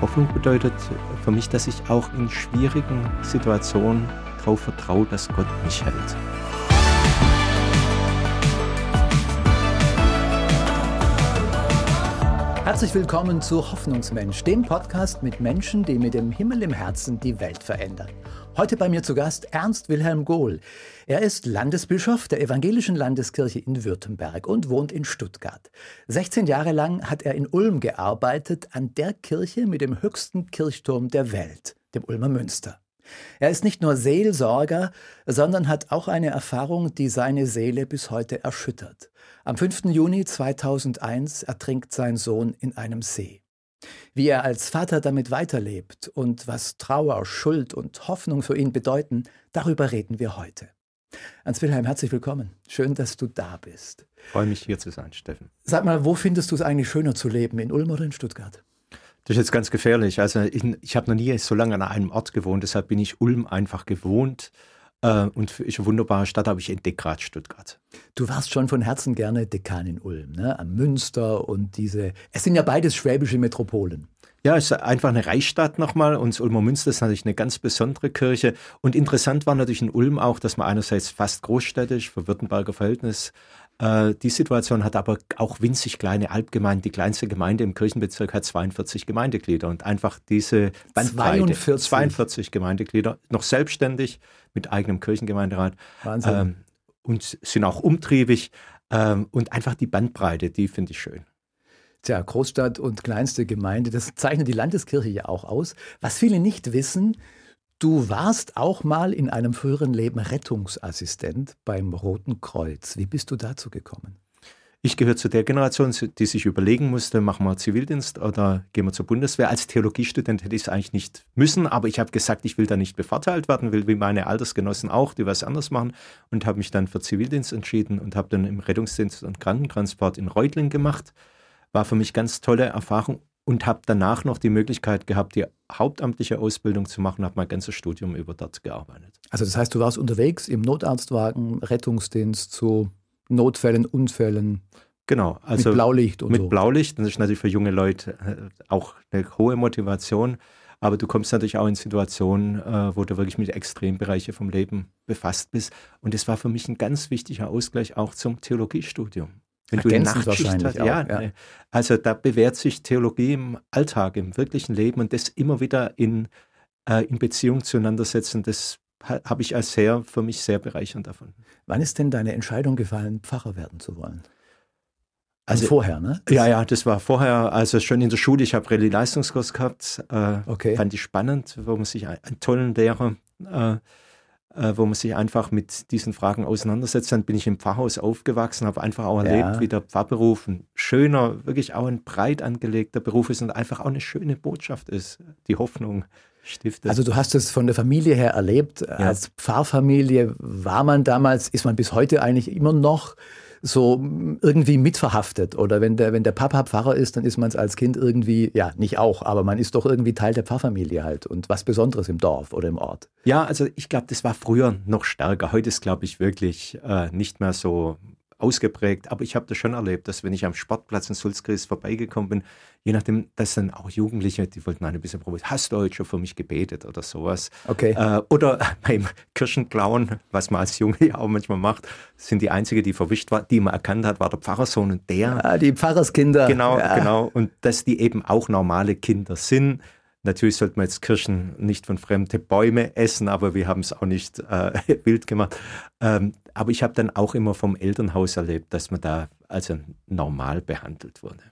Hoffnung bedeutet für mich, dass ich auch in schwierigen Situationen darauf vertraue, dass Gott mich hält. Herzlich willkommen zu Hoffnungsmensch, dem Podcast mit Menschen, die mit dem Himmel im Herzen die Welt verändern. Heute bei mir zu Gast Ernst Wilhelm Gohl. Er ist Landesbischof der Evangelischen Landeskirche in Württemberg und wohnt in Stuttgart. 16 Jahre lang hat er in Ulm gearbeitet, an der Kirche mit dem höchsten Kirchturm der Welt, dem Ulmer Münster. Er ist nicht nur Seelsorger, sondern hat auch eine Erfahrung, die seine Seele bis heute erschüttert. Am 5. Juni 2001 ertrinkt sein Sohn in einem See. Wie er als Vater damit weiterlebt und was Trauer, Schuld und Hoffnung für ihn bedeuten, darüber reden wir heute. Hans Wilhelm, herzlich willkommen. Schön, dass du da bist. Ich freue mich, hier zu sein, Steffen. Sag mal, wo findest du es eigentlich schöner zu leben, in Ulm oder in Stuttgart? Das ist jetzt ganz gefährlich. Also ich, ich habe noch nie so lange an einem Ort gewohnt, deshalb bin ich Ulm einfach gewohnt. Äh, und ist eine wunderbare Stadt, aber ich entdecke gerade Stuttgart. Du warst schon von Herzen gerne Dekan in Ulm, ne? am Münster und diese. Es sind ja beides schwäbische Metropolen. Ja, es ist einfach eine Reichsstadt nochmal und das Ulmer Münster ist natürlich eine ganz besondere Kirche. Und interessant war natürlich in Ulm auch, dass man einerseits fast großstädtisch für Württemberger Verhältnis äh, die Situation hat aber auch winzig kleine Albgemeinden. Die kleinste Gemeinde im Kirchenbezirk hat 42 Gemeindeglieder und einfach diese Bandbreite, 42, 42 Gemeindeglieder, noch selbstständig mit eigenem Kirchengemeinderat. Wahnsinn. Ähm, und sind auch umtriebig ähm, und einfach die Bandbreite, die finde ich schön. Tja, Großstadt und kleinste Gemeinde, das zeichnet die Landeskirche ja auch aus. Was viele nicht wissen, du warst auch mal in einem früheren Leben Rettungsassistent beim Roten Kreuz. Wie bist du dazu gekommen? Ich gehöre zu der Generation, die sich überlegen musste, machen wir Zivildienst oder gehen wir zur Bundeswehr. Als Theologiestudent hätte ich es eigentlich nicht müssen, aber ich habe gesagt, ich will da nicht bevorteilt werden, will wie meine Altersgenossen auch, die was anderes machen und habe mich dann für Zivildienst entschieden und habe dann im Rettungsdienst und Krankentransport in Reutling gemacht war für mich ganz tolle Erfahrung und habe danach noch die Möglichkeit gehabt, die hauptamtliche Ausbildung zu machen, habe mein ganzes Studium über dort gearbeitet. Also das heißt, du warst unterwegs im Notarztwagen, Rettungsdienst zu Notfällen, Unfällen. Genau, also mit Blaulicht und mit so. Blaulicht. Das ist natürlich für junge Leute äh, auch eine hohe Motivation. Aber du kommst natürlich auch in Situationen, äh, wo du wirklich mit Extrembereichen vom Leben befasst bist. Und das war für mich ein ganz wichtiger Ausgleich auch zum Theologiestudium. Wenn du Nachtschicht wahrscheinlich hast, ja, ja, also da bewährt sich Theologie im Alltag, im wirklichen Leben und das immer wieder in, äh, in Beziehung zueinander setzen, das habe ich als sehr, für mich sehr bereichernd davon. Wann ist denn deine Entscheidung gefallen, Pfarrer werden zu wollen? Also, also vorher, ne? Ja, ja, das war vorher, also schon in der Schule. Ich habe Rallye-Leistungskurs gehabt. Äh, okay. Fand ich spannend, wo man sich einen tollen Lehrer äh, wo man sich einfach mit diesen Fragen auseinandersetzt. Dann bin ich im Pfarrhaus aufgewachsen, habe einfach auch erlebt, ja. wie der Pfarrberuf ein schöner, wirklich auch ein breit angelegter Beruf ist und einfach auch eine schöne Botschaft ist, die Hoffnung stiftet. Also du hast es von der Familie her erlebt. Ja. Als Pfarrfamilie war man damals, ist man bis heute eigentlich immer noch so irgendwie mitverhaftet. Oder wenn der, wenn der Papa Pfarrer ist, dann ist man es als Kind irgendwie, ja, nicht auch, aber man ist doch irgendwie Teil der Pfarrfamilie halt und was Besonderes im Dorf oder im Ort. Ja, also ich glaube, das war früher noch stärker. Heute ist, glaube ich, wirklich äh, nicht mehr so ausgeprägt, aber ich habe das schon erlebt, dass wenn ich am Sportplatz in Sulzkreis vorbeigekommen bin, je nachdem, dass dann auch Jugendliche, die wollten ein bisschen probieren, hast du heute schon für mich gebetet oder sowas. Okay. Äh, oder beim Kirchenklauen, was man als Junge ja auch manchmal macht, sind die Einzige, die verwischt war, die man erkannt hat, war der Pfarrersohn und der. Ja, die Pfarrerskinder. Genau, ja. genau. Und dass die eben auch normale Kinder sind. Natürlich sollte man jetzt Kirschen nicht von fremden Bäumen essen, aber wir haben es auch nicht äh, wild gemacht. Ähm, aber ich habe dann auch immer vom Elternhaus erlebt, dass man da also normal behandelt wurde.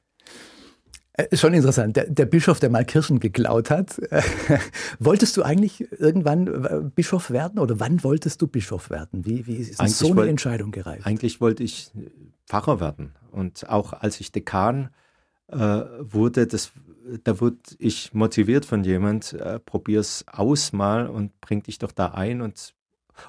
Äh, schon interessant. Der, der, Bischof, der mal Kirchen geklaut hat. wolltest du eigentlich irgendwann äh, Bischof werden oder wann wolltest du Bischof werden? Wie, wie ist so eine wollt, Entscheidung gereift? Eigentlich wollte ich Pfarrer werden. Und auch als ich Dekan äh, wurde, das da wurde ich motiviert von jemand, äh, probier's aus mal und bring dich doch da ein und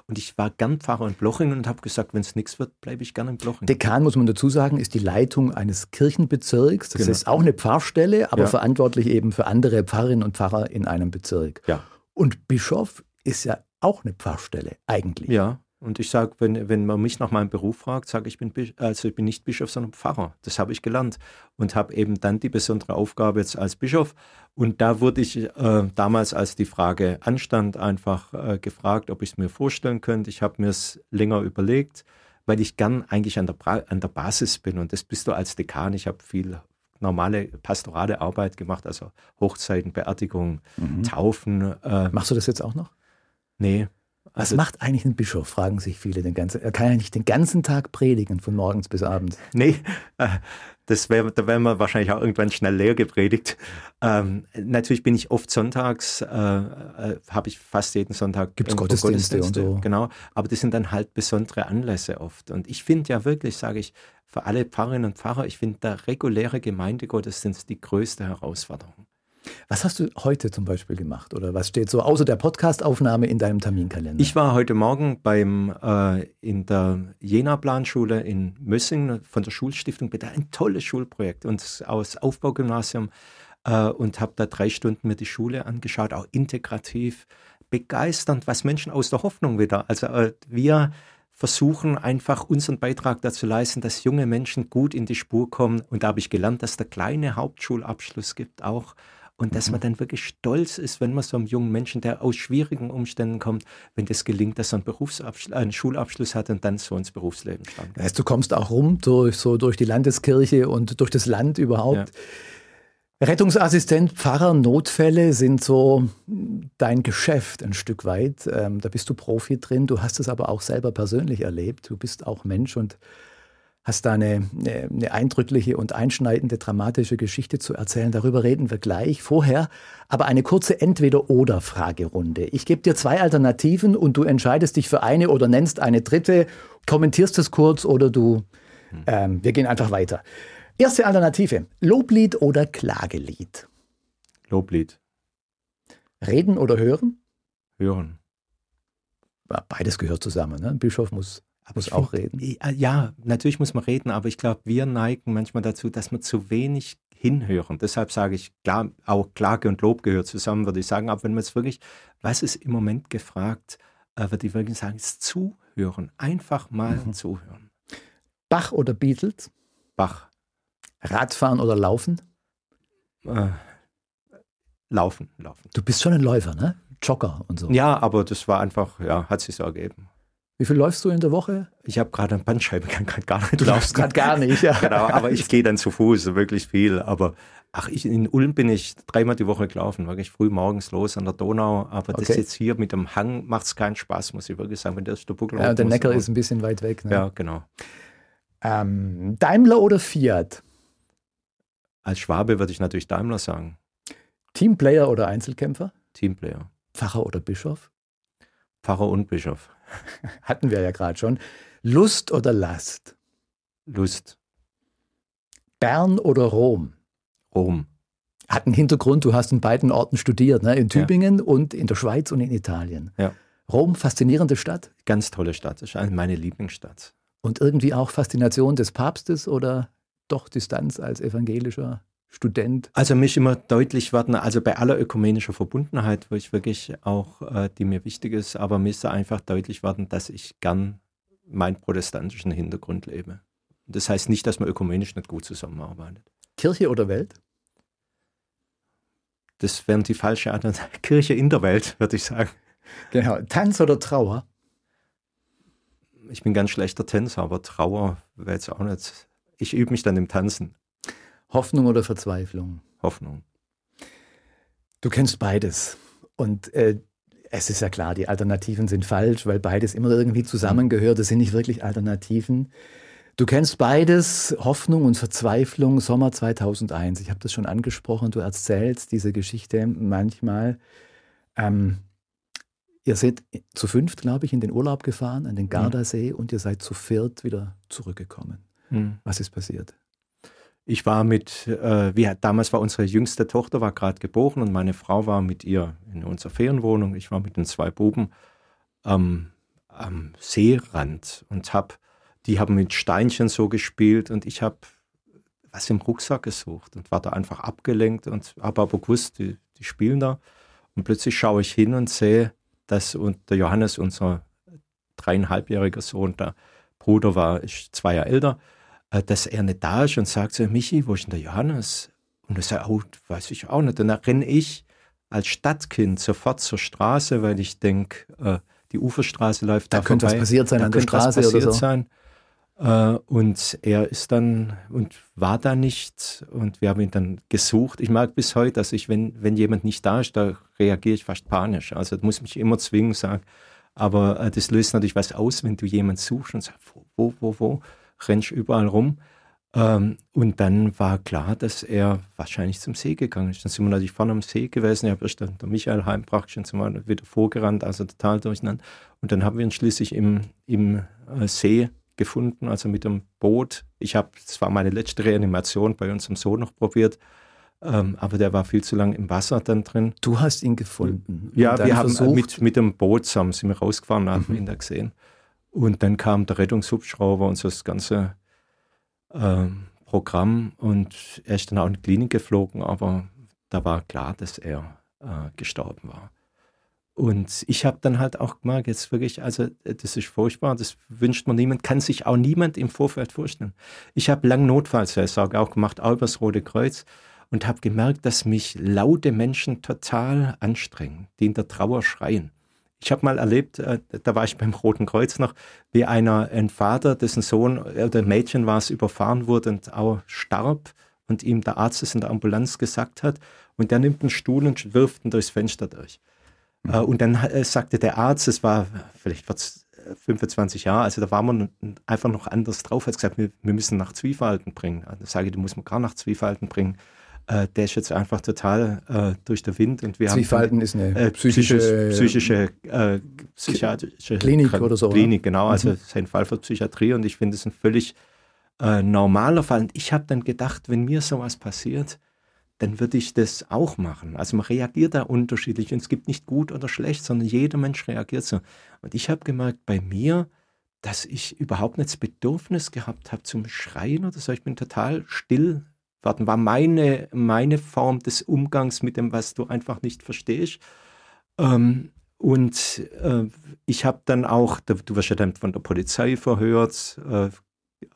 und ich war gern Pfarrer in Blochingen und habe gesagt, wenn es nichts wird, bleibe ich gern in Blochingen. Dekan, muss man dazu sagen, ist die Leitung eines Kirchenbezirks. Das genau. ist auch eine Pfarrstelle, aber ja. verantwortlich eben für andere Pfarrerinnen und Pfarrer in einem Bezirk. Ja. Und Bischof ist ja auch eine Pfarrstelle, eigentlich. Ja, und ich sage, wenn, wenn man mich nach meinem Beruf fragt, sage ich, bin, also ich bin nicht Bischof, sondern Pfarrer. Das habe ich gelernt und habe eben dann die besondere Aufgabe jetzt als Bischof. Und da wurde ich äh, damals, als die Frage anstand, einfach äh, gefragt, ob ich es mir vorstellen könnte. Ich habe mir es länger überlegt, weil ich gern eigentlich an der, an der Basis bin. Und das bist du als Dekan. Ich habe viel normale pastorale Arbeit gemacht, also Hochzeiten, Beerdigungen, mhm. Taufen. Äh, Machst du das jetzt auch noch? Nee. Was also, macht eigentlich ein Bischof, fragen sich viele. Den ganzen, er kann ja nicht den ganzen Tag predigen, von morgens bis abends. Nee, äh, das wär, da wären wir wahrscheinlich auch irgendwann schnell leer gepredigt. Ähm, natürlich bin ich oft sonntags, äh, äh, habe ich fast jeden Sonntag Gibt es Gottesdienste, Gottesdienste und so. Genau, aber das sind dann halt besondere Anlässe oft. Und ich finde ja wirklich, sage ich, für alle Pfarrerinnen und Pfarrer, ich finde der reguläre Gemeindegottesdienst die größte Herausforderung. Was hast du heute zum Beispiel gemacht oder was steht so außer der Podcastaufnahme in deinem Terminkalender? Ich war heute Morgen beim äh, in der Jena Planschule in Mössing von der Schulstiftung bitte ein tolles Schulprojekt und aus Aufbaugymnasium äh, und habe da drei Stunden mir die Schule angeschaut, auch integrativ begeisternd, was Menschen aus der Hoffnung wieder. Also äh, wir versuchen einfach unseren Beitrag dazu leisten, dass junge Menschen gut in die Spur kommen. Und da habe ich gelernt, dass der kleine Hauptschulabschluss gibt auch und dass man mhm. dann wirklich stolz ist, wenn man so einem jungen Menschen, der aus schwierigen Umständen kommt, wenn das gelingt, dass er einen, Berufsabschluss, einen Schulabschluss hat und dann so ins Berufsleben startet. Heißt, du kommst auch rum durch, so durch die Landeskirche und durch das Land überhaupt. Ja. Rettungsassistent, Pfarrer, Notfälle sind so dein Geschäft ein Stück weit. Ähm, da bist du Profi drin. Du hast es aber auch selber persönlich erlebt. Du bist auch Mensch und hast da eine, eine, eindrückliche und einschneidende dramatische Geschichte zu erzählen. Darüber reden wir gleich. Vorher aber eine kurze Entweder-Oder-Fragerunde. Ich gebe dir zwei Alternativen und du entscheidest dich für eine oder nennst eine dritte, kommentierst es kurz oder du, hm. ähm, wir gehen einfach weiter. Erste Alternative, Loblied oder Klagelied? Loblied. Reden oder hören? Hören. Beides gehört zusammen. Ne? Ein Bischof muss aber muss auch find, reden. Äh, ja, natürlich muss man reden, aber ich glaube, wir neigen manchmal dazu, dass wir zu wenig hinhören. Deshalb sage ich, klar, auch Klage und Lob gehört zusammen, würde ich sagen. Aber wenn man jetzt wirklich, was ist im Moment gefragt, äh, würde ich wirklich sagen, ist zuhören. Einfach mal mhm. zuhören. Bach oder Beatles? Bach. Radfahren oder Laufen? Äh, laufen, laufen. Du bist schon ein Läufer, ne? Jogger und so. Ja, aber das war einfach, ja, hat sich so ergeben. Wie viel läufst du in der Woche? Ich habe gerade eine Bandscheibe, kann gerade gar nicht Du laufst gerade gar nicht, ja. genau, aber ich gehe dann zu Fuß, wirklich viel. Aber ach, ich, in Ulm bin ich dreimal die Woche gelaufen, wirklich früh morgens los an der Donau. Aber okay. das jetzt hier mit dem Hang macht es keinen Spaß, muss ich wirklich sagen. Wenn das der Buckel Ja, der Neckar ist ein bisschen weit weg. Ne? Ja, genau. Ähm, Daimler oder Fiat? Als Schwabe würde ich natürlich Daimler sagen. Teamplayer oder Einzelkämpfer? Teamplayer. Pfarrer oder Bischof? Pfarrer und Bischof. Hatten wir ja gerade schon. Lust oder Last? Lust. Bern oder Rom? Rom. Hat einen Hintergrund, du hast in beiden Orten studiert, ne? in Tübingen ja. und in der Schweiz und in Italien. Ja. Rom, faszinierende Stadt? Ganz tolle Stadt, ist meine Lieblingsstadt. Und irgendwie auch Faszination des Papstes oder doch Distanz als evangelischer Student? Also mich immer deutlich werden, also bei aller ökumenischer Verbundenheit, wo ich wirklich auch, äh, die mir wichtig ist, aber mir ist einfach deutlich werden, dass ich gern meinen protestantischen Hintergrund lebe. Das heißt nicht, dass man ökumenisch nicht gut zusammenarbeitet. Kirche oder Welt? Das wären die falsche Antwort. Kirche in der Welt, würde ich sagen. Genau. Tanz oder Trauer? Ich bin ganz schlechter Tänzer, aber Trauer wäre jetzt auch nicht. Ich übe mich dann im Tanzen. Hoffnung oder Verzweiflung? Hoffnung. Du kennst beides. Und äh, es ist ja klar, die Alternativen sind falsch, weil beides immer irgendwie zusammengehört. Das sind nicht wirklich Alternativen. Du kennst beides, Hoffnung und Verzweiflung, Sommer 2001. Ich habe das schon angesprochen. Du erzählst diese Geschichte manchmal. Ähm, ihr seid zu fünft, glaube ich, in den Urlaub gefahren, an den Gardasee, mhm. und ihr seid zu viert wieder zurückgekommen. Mhm. Was ist passiert? Ich war mit, äh, wie, damals war unsere jüngste Tochter war gerade geboren und meine Frau war mit ihr in unserer Ferienwohnung. Ich war mit den zwei Buben ähm, am Seerand und hab, die haben mit Steinchen so gespielt und ich habe was im Rucksack gesucht und war da einfach abgelenkt und habe aber gewusst, die, die spielen da. Und plötzlich schaue ich hin und sehe, dass und der Johannes, unser dreieinhalbjähriger Sohn, der Bruder war, ist zwei Jahre älter, dass er nicht da ist und sagt so, Michi, wo ist denn der Johannes? Und das auch, weiß ich auch nicht. Und da renne ich als Stadtkind sofort zur Straße, weil ich denke, äh, die Uferstraße läuft da, da könnte vorbei. was passiert sein da an der Straße oder so. Sein. Äh, und er ist dann und war da nicht und wir haben ihn dann gesucht. Ich mag bis heute, dass ich, wenn, wenn jemand nicht da ist, da reagiere ich fast panisch. Also das muss mich immer zwingen, sagen. Aber äh, das löst natürlich was aus, wenn du jemanden suchst und sagst, wo, wo, wo, wo, rennst überall rum. Ähm, und dann war klar, dass er wahrscheinlich zum See gegangen ist. Dann sind wir natürlich vorne am See gewesen. Ich habe erst der Michael heimgebracht, schon sind wieder vorgerannt, also total durcheinander. Und dann haben wir ihn schließlich im, im äh, See gefunden, also mit dem Boot. Ich habe, das war meine letzte Reanimation bei unserem Sohn noch probiert, ähm, aber der war viel zu lange im Wasser dann drin. Du hast ihn gefunden? Ja, wir haben versucht... mit, mit dem Boot zusammen, sind wir rausgefahren, haben mhm. ihn da gesehen. Und dann kam der Rettungshubschrauber und so das ganze ähm, Programm und er ist dann auch in die Klinik geflogen, aber da war klar, dass er äh, gestorben war. Und ich habe dann halt auch gemerkt, jetzt wirklich, also das ist furchtbar, das wünscht man niemand, kann sich auch niemand im Vorfeld vorstellen. Ich habe lang Notfallseelsorge auch gemacht, auch übers Rote Kreuz und habe gemerkt, dass mich laute Menschen total anstrengen, die in der Trauer schreien. Ich habe mal erlebt, äh, da war ich beim Roten Kreuz noch, wie einer, ein Vater, dessen Sohn oder Mädchen war es, überfahren wurde und auch starb und ihm der Arzt es in der Ambulanz gesagt hat und der nimmt einen Stuhl und wirft ihn durchs Fenster durch. Mhm. und dann äh, sagte der Arzt, es war vielleicht 25 Jahre, also da war man einfach noch anders drauf, hat gesagt, wir, wir müssen nach Zwiefalten bringen. Da sage ich, du musst man gar nach Zwiefalten bringen. Äh, der ist jetzt einfach total äh, durch den Wind und wir Zwiefalten haben ist eine äh, psychische, psychische äh, psychiatrische Klinik Krank oder so. Klinik, genau, also mhm. sein Fall für Psychiatrie und ich finde es ein völlig äh, normaler Fall. Und ich habe dann gedacht, wenn mir sowas passiert, dann würde ich das auch machen. Also man reagiert da unterschiedlich und es gibt nicht gut oder schlecht, sondern jeder Mensch reagiert so. Und ich habe gemerkt bei mir, dass ich überhaupt nicht das Bedürfnis gehabt habe zum Schreien oder so. Ich bin total still worden. War meine, meine Form des Umgangs mit dem, was du einfach nicht verstehst. Ähm, und äh, ich habe dann auch, du wirst ja dann von der Polizei verhört, äh, mhm.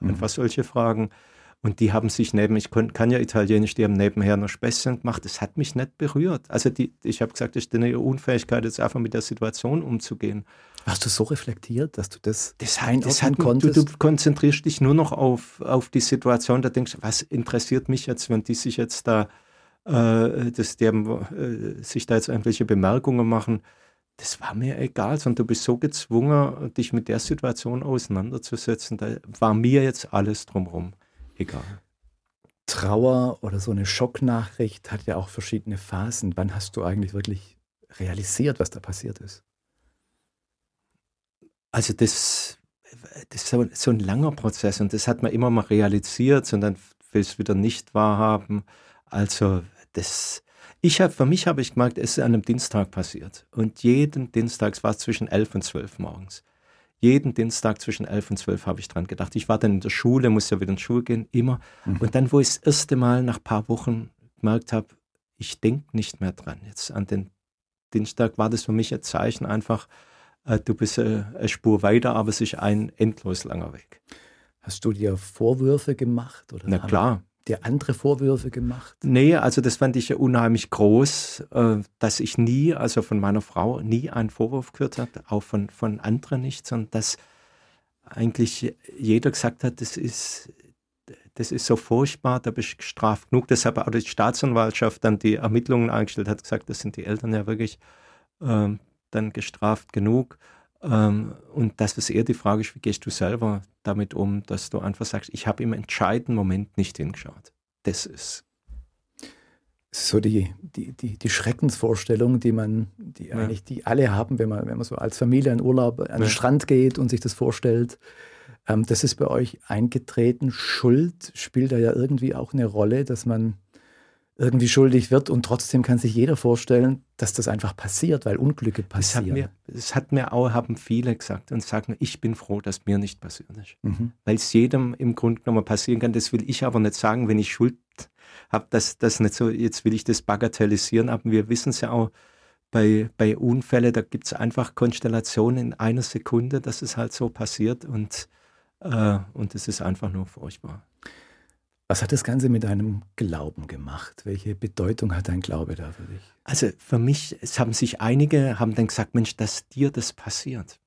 einfach solche Fragen. Und die haben sich neben, ich kann ja Italienisch, die haben nebenher noch Späßchen gemacht. Das hat mich nicht berührt. Also die, ich habe gesagt, das ist eine Unfähigkeit, jetzt einfach mit der Situation umzugehen. Hast du so reflektiert, dass du das, das, das hat, konntest? Du, du, konzentrierst dich nur noch auf, auf die Situation, da denkst du, was interessiert mich jetzt, wenn die sich jetzt da, äh, das, die haben, äh, sich da jetzt irgendwelche Bemerkungen machen. Das war mir egal, sondern du bist so gezwungen, dich mit der Situation auseinanderzusetzen. Da war mir jetzt alles drumherum egal. Trauer oder so eine Schocknachricht hat ja auch verschiedene Phasen. Wann hast du eigentlich wirklich realisiert, was da passiert ist? Also das, das ist so, so ein langer Prozess und das hat man immer mal realisiert und dann will es wieder nicht wahrhaben. Also das, ich habe, für mich habe ich gemerkt, es ist an einem Dienstag passiert und jeden Dienstag, es war zwischen elf und zwölf morgens jeden Dienstag zwischen elf und zwölf habe ich dran gedacht. Ich war dann in der Schule, musste ja wieder in die Schule gehen, immer. Mhm. Und dann, wo ich das erste Mal nach ein paar Wochen gemerkt habe, ich denke nicht mehr dran. Jetzt an den Dienstag war das für mich ein Zeichen einfach, äh, du bist äh, eine Spur weiter, aber es ist ein endlos langer Weg. Hast du dir Vorwürfe gemacht? Oder Na klar dir andere Vorwürfe gemacht? Nee, also das fand ich ja unheimlich groß, äh, dass ich nie, also von meiner Frau, nie einen Vorwurf gehört habe, auch von, von anderen nicht, sondern dass eigentlich jeder gesagt hat, das ist, das ist so furchtbar, da bist du gestraft genug. Deshalb auch die Staatsanwaltschaft dann die Ermittlungen eingestellt hat, gesagt, das sind die Eltern ja wirklich äh, dann gestraft genug. Ähm, und dass es eher die Frage ist, wie gehst du selber damit um, dass du einfach sagst, ich habe im entscheidenden Moment nicht hingeschaut. Das ist so die, die, die, die Schreckensvorstellung, die man, die ja. eigentlich die alle haben, wenn man, wenn man so als Familie in Urlaub an den ja. Strand geht und sich das vorstellt. Ähm, das ist bei euch eingetreten. Schuld spielt da ja irgendwie auch eine Rolle, dass man irgendwie schuldig wird und trotzdem kann sich jeder vorstellen, dass das einfach passiert, weil Unglücke passieren. Das hat mir, das hat mir auch, haben viele gesagt und sagen, ich bin froh, dass mir nicht passiert ist. Mhm. Weil es jedem im Grunde genommen passieren kann. Das will ich aber nicht sagen, wenn ich Schuld habe, dass das nicht so, jetzt will ich das bagatellisieren, aber wir wissen es ja auch, bei, bei Unfällen, da gibt es einfach Konstellationen in einer Sekunde, dass es halt so passiert und, äh, und es ist einfach nur furchtbar. Was hat das Ganze mit deinem Glauben gemacht? Welche Bedeutung hat dein Glaube da für dich? Also für mich, es haben sich einige, haben dann gesagt, Mensch, dass dir das passiert,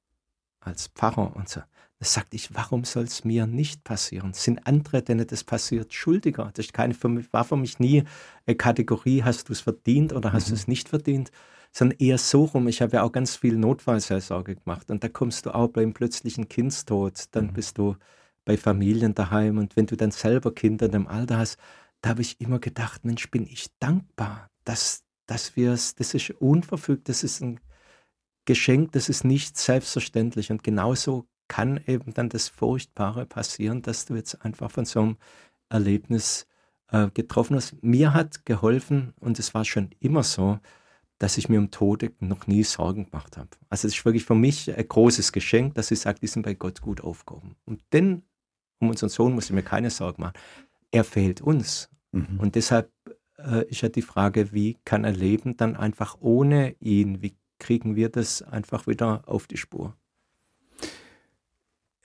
als Pfarrer und so. Da sagte ich, warum soll es mir nicht passieren? Sind andere, denen das passiert, schuldiger? Das keine, für mich, war für mich nie eine Kategorie, hast du es verdient oder hast mhm. du es nicht verdient, sondern eher so rum. Ich habe ja auch ganz viel Notfallseelsorge gemacht und da kommst du auch beim plötzlichen Kindstod, dann mhm. bist du bei Familien daheim und wenn du dann selber Kinder in dem Alter hast, da habe ich immer gedacht, Mensch, bin ich dankbar, dass, dass wir es, das ist unverfügt, das ist ein Geschenk, das ist nicht selbstverständlich und genauso kann eben dann das Furchtbare passieren, dass du jetzt einfach von so einem Erlebnis äh, getroffen hast. Mir hat geholfen und es war schon immer so, dass ich mir um Tode noch nie Sorgen gemacht habe. Also es ist wirklich für mich ein großes Geschenk, dass ich sage, die sind bei Gott gut aufgehoben. Und denn um unseren Sohn muss ich mir keine Sorgen machen. Er fehlt uns. Mhm. Und deshalb äh, ist ja die Frage, wie kann er leben dann einfach ohne ihn? Wie kriegen wir das einfach wieder auf die Spur?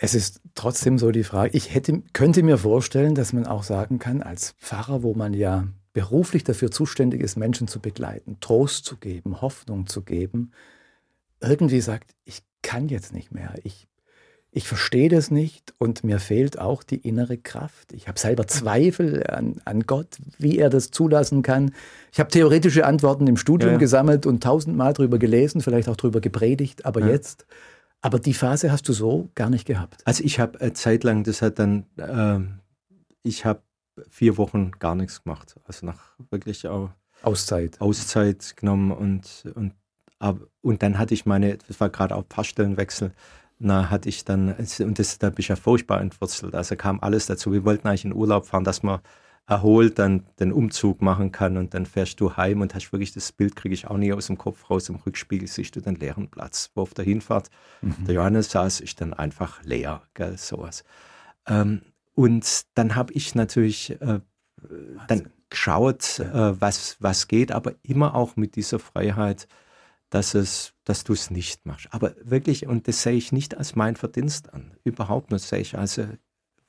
Es ist trotzdem so die Frage, ich hätte, könnte mir vorstellen, dass man auch sagen kann, als Pfarrer, wo man ja beruflich dafür zuständig ist, Menschen zu begleiten, Trost zu geben, Hoffnung zu geben, irgendwie sagt, ich kann jetzt nicht mehr, ich ich verstehe das nicht und mir fehlt auch die innere Kraft. Ich habe selber Zweifel an, an Gott, wie er das zulassen kann. Ich habe theoretische Antworten im Studium ja. gesammelt und tausendmal drüber gelesen, vielleicht auch drüber gepredigt, aber ja. jetzt. Aber die Phase hast du so gar nicht gehabt. Also ich habe eine Zeit lang, das hat dann, äh, ich habe vier Wochen gar nichts gemacht. Also nach wirklich auch Auszeit. Auszeit genommen und, und, und dann hatte ich meine, das war gerade auch Paarstellenwechsel, na, hatte ich dann, und das, da bin ich ja furchtbar entwurzelt. Also kam alles dazu. Wir wollten eigentlich in Urlaub fahren, dass man erholt dann den Umzug machen kann und dann fährst du heim und hast wirklich das Bild, kriege ich auch nie aus dem Kopf raus. Im Rückspiegel siehst du den leeren Platz. Wo auf der Hinfahrt mhm. der Johannes saß, ist dann einfach leer, gell, sowas. Ähm, und dann habe ich natürlich äh, dann geschaut, äh, was, was geht, aber immer auch mit dieser Freiheit, dass, es, dass du es nicht machst. Aber wirklich, und das sehe ich nicht als mein Verdienst an, überhaupt nicht, sehe ich als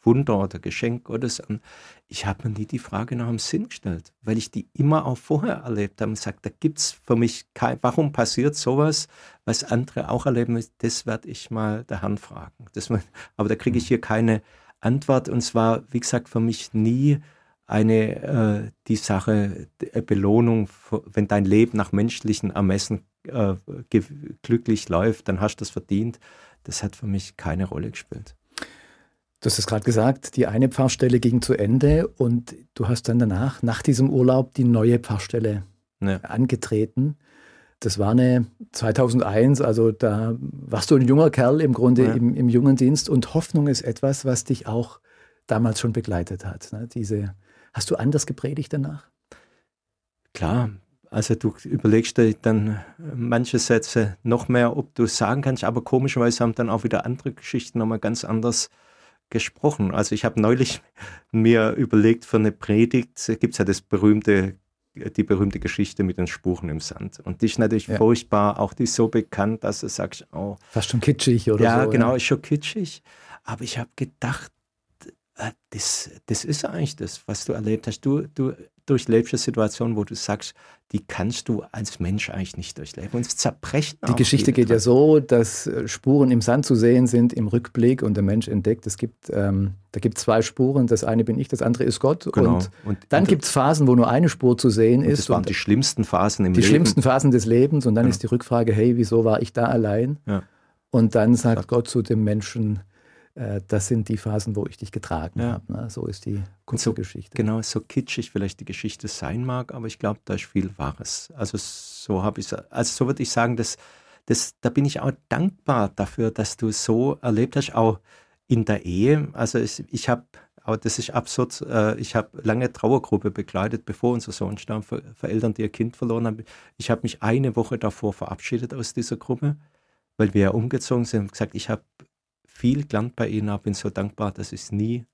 Wunder oder Geschenk Gottes an. Ich habe mir nie die Frage nach dem Sinn gestellt, weil ich die immer auch vorher erlebt habe und gesagt, da gibt es für mich kein, warum passiert sowas, was andere auch erleben, das werde ich mal der Herrn fragen. Das, aber da kriege ich hier keine Antwort und zwar, wie gesagt, für mich nie eine äh, die Sache äh, Belohnung, wenn dein Leben nach menschlichen Ermessen äh, glücklich läuft, dann hast du das verdient. Das hat für mich keine Rolle gespielt. Du hast es gerade gesagt, die eine Pfarrstelle ging zu Ende und du hast dann danach, nach diesem Urlaub, die neue Pfarrstelle ja. angetreten. Das war eine 2001, also da warst du ein junger Kerl im Grunde ja. im, im jungen Dienst und Hoffnung ist etwas, was dich auch damals schon begleitet hat. Ne? Diese, hast du anders gepredigt danach? Klar, also du überlegst dir dann manche Sätze noch mehr, ob du es sagen kannst, aber komischerweise haben dann auch wieder andere Geschichten nochmal ganz anders gesprochen. Also ich habe neulich mir überlegt, für eine Predigt gibt es ja das berühmte, die berühmte Geschichte mit den Spuren im Sand. Und die ist natürlich ja. furchtbar, auch die ist so bekannt, dass du sagst, oh. Fast schon kitschig oder ja, so. Genau, ja, genau, ist schon kitschig. Aber ich habe gedacht, äh, das, das ist eigentlich das, was du erlebt hast. Du, du durchlebst eine Situation, wo du sagst, die kannst du als Mensch eigentlich nicht durchleben. Und es zerbrechen Die Geschichte geht dran. ja so, dass äh, Spuren im Sand zu sehen sind im Rückblick und der Mensch entdeckt, es gibt, ähm, da gibt zwei Spuren, das eine bin ich, das andere ist Gott. Genau. Und, und dann gibt es Phasen, wo nur eine Spur zu sehen ist. Das waren die schlimmsten Phasen im die Leben. Die schlimmsten Phasen des Lebens und dann genau. ist die Rückfrage, hey, wieso war ich da allein? Ja. Und dann sagt Gott zu dem Menschen, das sind die Phasen, wo ich dich getragen ja. habe. Ne? So ist die kurze so, Geschichte. Genau, so kitschig vielleicht die Geschichte sein mag, aber ich glaube, da ist viel Wahres. Also so habe ich also so würde ich sagen, dass, dass, da bin ich auch dankbar dafür, dass du so erlebt hast, auch in der Ehe. Also ich, ich habe aber das ist absurd. Äh, ich habe lange Trauergruppe begleitet, bevor unser Sohn starb, für, für Eltern, die ihr Kind verloren haben. Ich habe mich eine Woche davor verabschiedet aus dieser Gruppe, weil wir ja umgezogen sind und gesagt, ich habe viel gelernt bei ihnen, aber bin so dankbar, dass ich es nie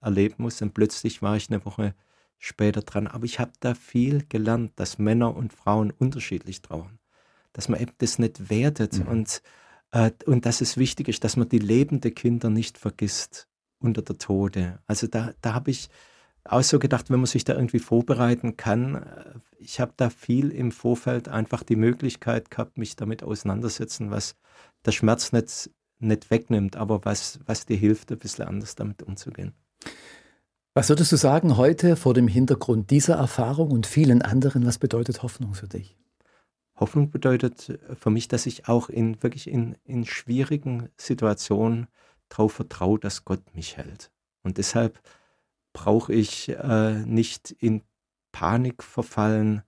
erleben muss. Und plötzlich war ich eine Woche später dran. Aber ich habe da viel gelernt, dass Männer und Frauen unterschiedlich trauern. Dass man eben das nicht wertet mhm. und, äh, und dass es wichtig ist, dass man die lebenden Kinder nicht vergisst unter der Tode. Also da, da habe ich auch so gedacht, wenn man sich da irgendwie vorbereiten kann, äh, ich habe da viel im Vorfeld einfach die Möglichkeit gehabt, mich damit auseinandersetzen, was der Schmerz nicht, nicht wegnimmt, aber was, was dir hilft, ein bisschen anders damit umzugehen. Was würdest du sagen heute vor dem Hintergrund dieser Erfahrung und vielen anderen, was bedeutet Hoffnung für dich? Hoffnung bedeutet für mich, dass ich auch in wirklich in, in schwierigen Situationen darauf vertraue, dass Gott mich hält. Und deshalb brauche ich äh, nicht in Panik verfallen.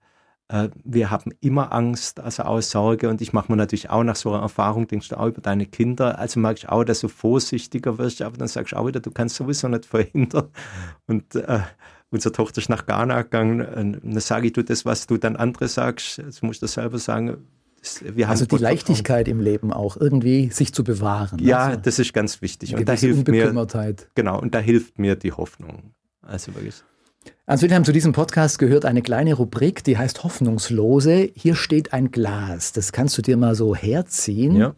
Äh, wir haben immer Angst, also auch Sorge. Und ich mache mir natürlich auch nach so einer Erfahrung, denkst du auch über deine Kinder. Also merke ich auch, dass du vorsichtiger wirst, aber dann sagst du auch wieder, du kannst sowieso nicht verhindern. Und äh, unsere Tochter ist nach Ghana gegangen. Und dann sage ich, du das, was du dann andere sagst, das musst du selber sagen. also die Leichtigkeit im Leben auch, irgendwie sich zu bewahren. Ja, also das ist ganz wichtig. Und da hilft mir, genau, und da hilft mir die Hoffnung. Also wirklich. Ans Wilhelm, zu diesem Podcast gehört eine kleine Rubrik, die heißt Hoffnungslose. Hier steht ein Glas. Das kannst du dir mal so herziehen. Ja.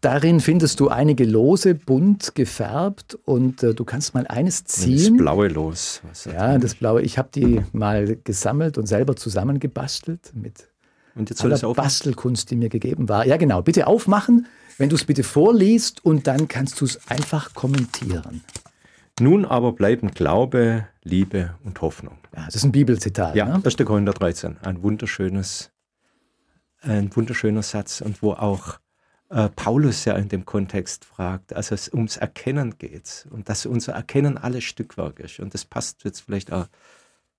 Darin findest du einige Lose, bunt gefärbt und äh, du kannst mal eines ziehen. Das blaue Los. ja, das blaue. Ich habe die mal gesammelt und selber zusammengebastelt mit und jetzt soll aller Bastelkunst, die mir gegeben war. Ja, genau. Bitte aufmachen, wenn du es bitte vorliest und dann kannst du es einfach kommentieren. Nun aber bleiben Glaube, Liebe und Hoffnung. Ja, das ist ein Bibelzitat. Ja, ne? 1. Korinther 13. Ein wunderschönes, ein wunderschöner Satz und wo auch äh, Paulus ja in dem Kontext fragt, also es ums Erkennen geht und dass unser Erkennen alles Stückwerk ist. Und das passt jetzt vielleicht auch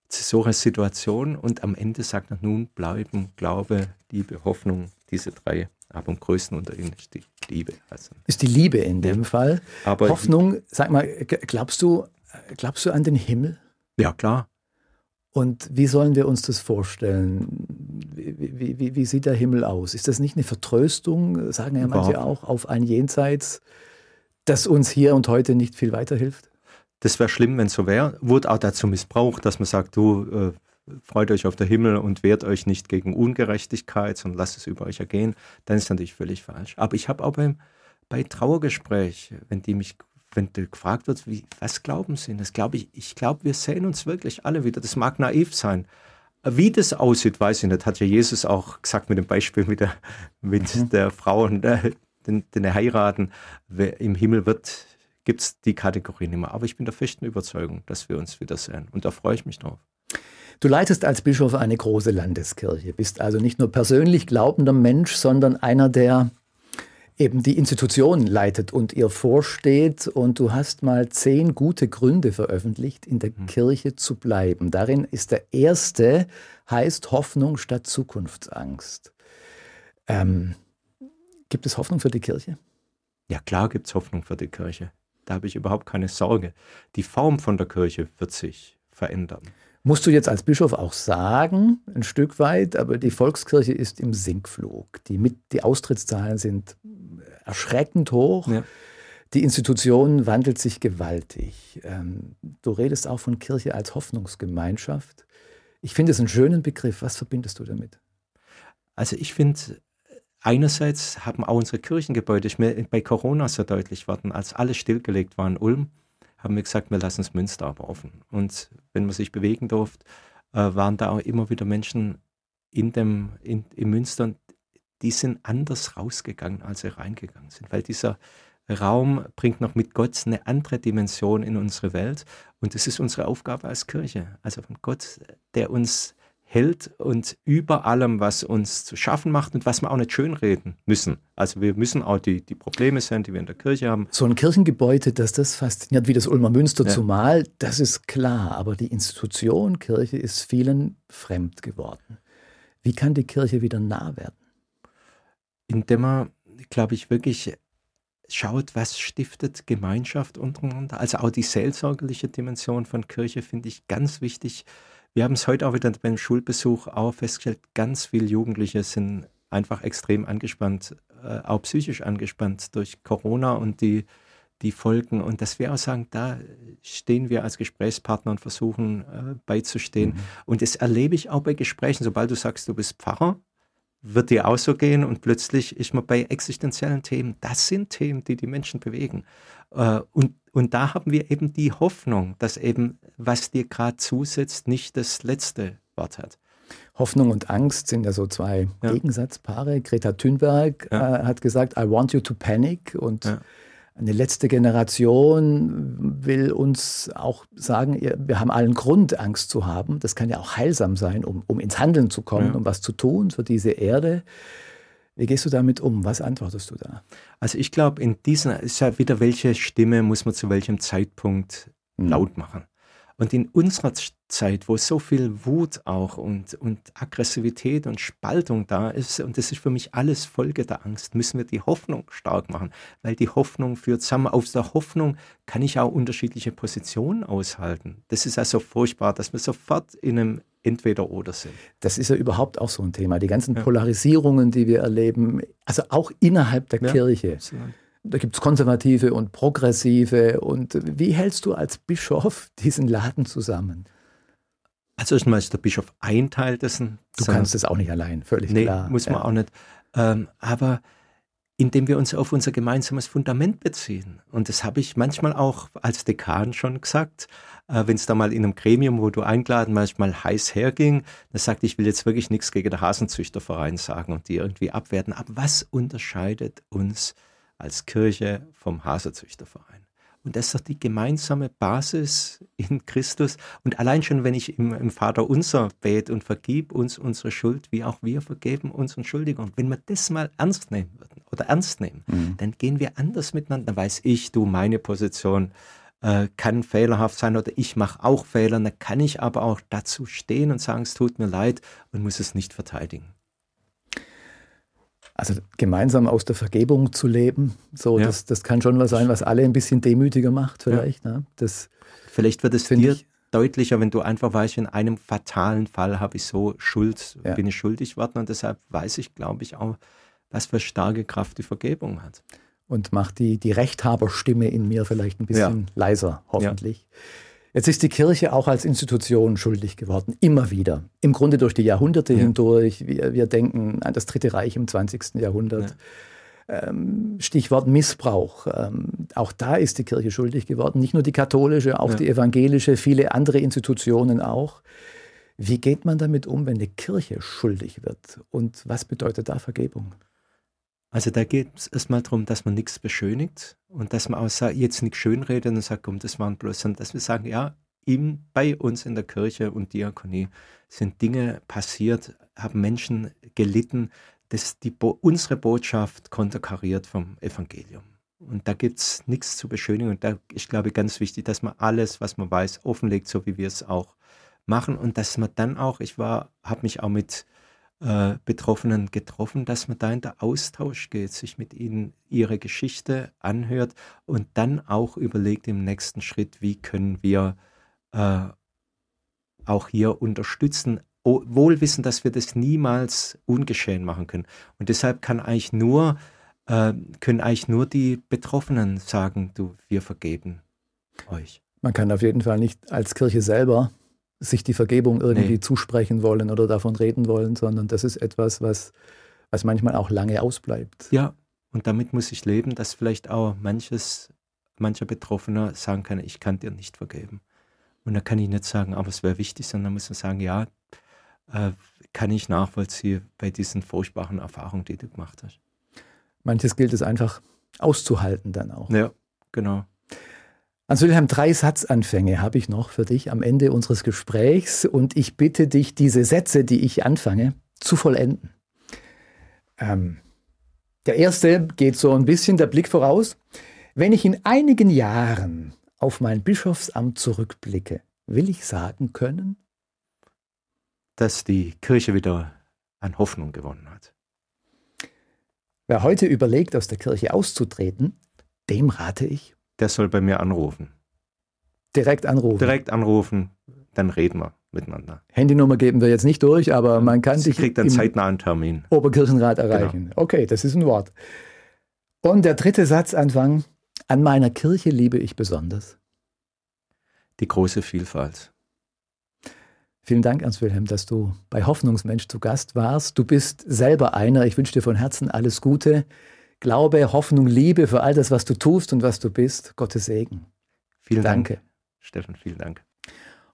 zu so einer Situation. Und am Ende sagt er, nun bleiben Glaube, Liebe, Hoffnung, diese drei aber am größten unter ihnen ist die Liebe. Also, ist die Liebe in dem ja. Fall. Aber Hoffnung, sag mal, glaubst du, glaubst du an den Himmel? Ja, klar. Und wie sollen wir uns das vorstellen? Wie, wie, wie, sieht der Himmel aus? Ist das nicht eine Vertröstung, sagen ja manche auch, auf ein Jenseits, das uns hier und heute nicht viel weiterhilft? Das wäre schlimm, wenn es so wäre. Wurde auch dazu missbraucht, dass man sagt, du, äh, freut euch auf der Himmel und wehrt euch nicht gegen Ungerechtigkeit, sondern lasst es über euch ergehen, dann ist natürlich völlig falsch. Aber ich habe auch beim, bei Trauergespräch, wenn die mich wenn gefragt wird, wie, was glauben Sie? Das glaube ich, ich glaube, wir sehen uns wirklich alle wieder. Das mag naiv sein. Wie das aussieht, weiß ich nicht. Hat ja Jesus auch gesagt mit dem Beispiel mit der, mit mhm. der Frau und äh, den, den heiraten. Im Himmel wird, gibt es die Kategorie nicht mehr. Aber ich bin der festen Überzeugung, dass wir uns wiedersehen. Und da freue ich mich drauf. Du leitest als Bischof eine große Landeskirche, bist also nicht nur persönlich glaubender Mensch, sondern einer, der eben die Institution leitet und ihr vorsteht. Und du hast mal zehn gute Gründe veröffentlicht, in der mhm. Kirche zu bleiben. Darin ist der erste, heißt Hoffnung statt Zukunftsangst. Ähm, gibt es Hoffnung für die Kirche? Ja, klar gibt es Hoffnung für die Kirche. Da habe ich überhaupt keine Sorge. Die Form von der Kirche wird sich verändern. Musst du jetzt als Bischof auch sagen, ein Stück weit, aber die Volkskirche ist im Sinkflug. Die, mit, die Austrittszahlen sind erschreckend hoch. Ja. Die Institution wandelt sich gewaltig. Ähm, du redest auch von Kirche als Hoffnungsgemeinschaft. Ich finde es einen schönen Begriff. Was verbindest du damit? Also ich finde, einerseits haben auch unsere Kirchengebäude, ich mir bei Corona so deutlich worden, als alles stillgelegt war in Ulm, haben wir gesagt, wir lassen das Münster aber offen. Und wenn man sich bewegen durfte, äh, waren da auch immer wieder Menschen in dem, in, im Münster, die sind anders rausgegangen, als sie reingegangen sind, weil dieser Raum bringt noch mit Gott eine andere Dimension in unsere Welt. Und das ist unsere Aufgabe als Kirche. Also von Gott, der uns hält und über allem, was uns zu schaffen macht und was wir auch nicht schönreden müssen. Also wir müssen auch die, die Probleme sehen, die wir in der Kirche haben. So ein Kirchengebäude, dass das fasziniert, wie das Ulmer Münster ja. zumal, das ist klar. Aber die Institution Kirche ist vielen fremd geworden. Wie kann die Kirche wieder nah werden? Indem man, glaube ich, wirklich schaut, was stiftet Gemeinschaft untereinander. Also auch die seelsorgerliche Dimension von Kirche finde ich ganz wichtig wir haben es heute auch wieder beim Schulbesuch auch festgestellt, ganz viele Jugendliche sind einfach extrem angespannt, äh, auch psychisch angespannt durch Corona und die, die Folgen. Und dass wir auch sagen, da stehen wir als Gesprächspartner und versuchen äh, beizustehen. Mhm. Und das erlebe ich auch bei Gesprächen. Sobald du sagst, du bist Pfarrer, wird dir auch so gehen und plötzlich ist man bei existenziellen Themen. Das sind Themen, die die Menschen bewegen. Äh, und und da haben wir eben die Hoffnung, dass eben, was dir gerade zusetzt, nicht das letzte Wort hat. Hoffnung und Angst sind ja so zwei ja. Gegensatzpaare. Greta Thunberg ja. äh, hat gesagt, I want you to panic. Und ja. eine letzte Generation will uns auch sagen, wir haben allen Grund, Angst zu haben. Das kann ja auch heilsam sein, um, um ins Handeln zu kommen, um was zu tun für diese Erde. Wie gehst du damit um? Was antwortest du da? Also ich glaube, in dieser ist ja wieder, welche Stimme muss man zu welchem Zeitpunkt mhm. laut machen. Und in unserer Zeit, wo so viel Wut auch und, und Aggressivität und Spaltung da ist, und das ist für mich alles Folge der Angst, müssen wir die Hoffnung stark machen, weil die Hoffnung führt zusammen. Aus der Hoffnung kann ich auch unterschiedliche Positionen aushalten. Das ist also furchtbar, dass wir sofort in einem Entweder-Oder sind. Das ist ja überhaupt auch so ein Thema. Die ganzen ja. Polarisierungen, die wir erleben, also auch innerhalb der ja, Kirche. Absolut. Da gibt es Konservative und Progressive. Und wie hältst du als Bischof diesen Laden zusammen? Also erstmal ist der Bischof ein Teil dessen. Du kannst es auch nicht allein, völlig nee, klar. muss man ja. auch nicht. Ähm, aber indem wir uns auf unser gemeinsames Fundament beziehen. Und das habe ich manchmal auch als Dekan schon gesagt, äh, wenn es da mal in einem Gremium, wo du eingeladen manchmal heiß herging, dann sagte ich, will jetzt wirklich nichts gegen den Hasenzüchterverein sagen und die irgendwie abwerten. Aber was unterscheidet uns als Kirche vom Hasezüchterverein. Und das ist doch die gemeinsame Basis in Christus. Und allein schon, wenn ich im, im Vater unser bete und vergib uns unsere Schuld, wie auch wir vergeben unseren Schuldigern. Wenn wir das mal ernst nehmen würden oder ernst nehmen, mhm. dann gehen wir anders miteinander. Dann weiß ich, du, meine Position äh, kann fehlerhaft sein oder ich mache auch Fehler. Dann kann ich aber auch dazu stehen und sagen, es tut mir leid und muss es nicht verteidigen. Also gemeinsam aus der Vergebung zu leben, so ja. das, das kann schon was sein, was alle ein bisschen demütiger macht, vielleicht. Ja. Ne? Das vielleicht wird es dir deutlicher, wenn du einfach weißt, in einem fatalen Fall habe ich so Schuld, ja. bin ich schuldig worden und deshalb weiß ich, glaube ich, auch, was für starke Kraft die Vergebung hat. Und macht die, die Rechthaberstimme in mir vielleicht ein bisschen leiser, hoffentlich. Jetzt ist die Kirche auch als Institution schuldig geworden, immer wieder. Im Grunde durch die Jahrhunderte ja. hindurch. Wir, wir, denken an das Dritte Reich im 20. Jahrhundert. Ja. Ähm, Stichwort Missbrauch. Ähm, auch da ist die Kirche schuldig geworden. Nicht nur die katholische, auch ja. die evangelische, viele andere Institutionen auch. Wie geht man damit um, wenn eine Kirche schuldig wird? Und was bedeutet da Vergebung? Also da geht es erstmal darum, dass man nichts beschönigt und dass man auch sagt, jetzt nichts schönredet und sagt, komm, das waren bloß, sondern dass wir sagen, ja, ihm, bei uns in der Kirche und Diakonie sind Dinge passiert, haben Menschen gelitten, dass die, unsere Botschaft konterkariert vom Evangelium. Und da gibt es nichts zu beschönigen. Und da ist, glaube ich, ganz wichtig, dass man alles, was man weiß, offenlegt, so wie wir es auch machen. Und dass man dann auch, ich war, habe mich auch mit äh, Betroffenen getroffen, dass man da in der Austausch geht, sich mit ihnen ihre Geschichte anhört und dann auch überlegt im nächsten Schritt, wie können wir äh, auch hier unterstützen, wohl wissen, dass wir das niemals ungeschehen machen können. Und deshalb kann eigentlich nur, äh, können eigentlich nur die Betroffenen sagen, du, wir vergeben euch. Man kann auf jeden Fall nicht als Kirche selber sich die Vergebung irgendwie nee. zusprechen wollen oder davon reden wollen, sondern das ist etwas, was, was manchmal auch lange ausbleibt. Ja, und damit muss ich leben, dass vielleicht auch manches, mancher Betroffener sagen kann, ich kann dir nicht vergeben. Und da kann ich nicht sagen, aber es wäre wichtig, sondern muss man sagen, ja, äh, kann ich nachvollziehen bei diesen furchtbaren Erfahrungen, die du gemacht hast. Manches gilt es einfach auszuhalten dann auch. Ja, genau. Hans Wilhelm, drei Satzanfänge habe ich noch für dich am Ende unseres Gesprächs und ich bitte dich, diese Sätze, die ich anfange, zu vollenden. Ähm, der erste geht so ein bisschen der Blick voraus. Wenn ich in einigen Jahren auf mein Bischofsamt zurückblicke, will ich sagen können, dass die Kirche wieder an Hoffnung gewonnen hat. Wer heute überlegt, aus der Kirche auszutreten, dem rate ich, der soll bei mir anrufen. Direkt anrufen. Direkt anrufen, dann reden wir miteinander. Handynummer geben wir jetzt nicht durch, aber man kann Sie sich. kriegt dann zeitnah einen Termin. Oberkirchenrat genau. erreichen. Genau. Okay, das ist ein Wort. Und der dritte Satzanfang. An meiner Kirche liebe ich besonders. Die große Vielfalt. Vielen Dank, Ernst Wilhelm, dass du bei Hoffnungsmensch zu Gast warst. Du bist selber einer. Ich wünsche dir von Herzen alles Gute. Glaube, Hoffnung, Liebe für all das, was du tust und was du bist. Gottes Segen. Vielen Danke. Dank. Steffen, vielen Dank.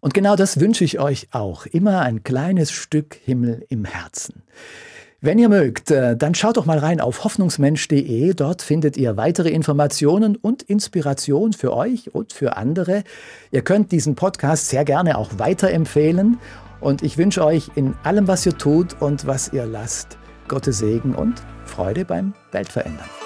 Und genau das wünsche ich euch auch. Immer ein kleines Stück Himmel im Herzen. Wenn ihr mögt, äh, dann schaut doch mal rein auf hoffnungsmensch.de. Dort findet ihr weitere Informationen und Inspiration für euch und für andere. Ihr könnt diesen Podcast sehr gerne auch weiterempfehlen. Und ich wünsche euch in allem, was ihr tut und was ihr lasst, Gottes Segen und Freude beim Weltverändern.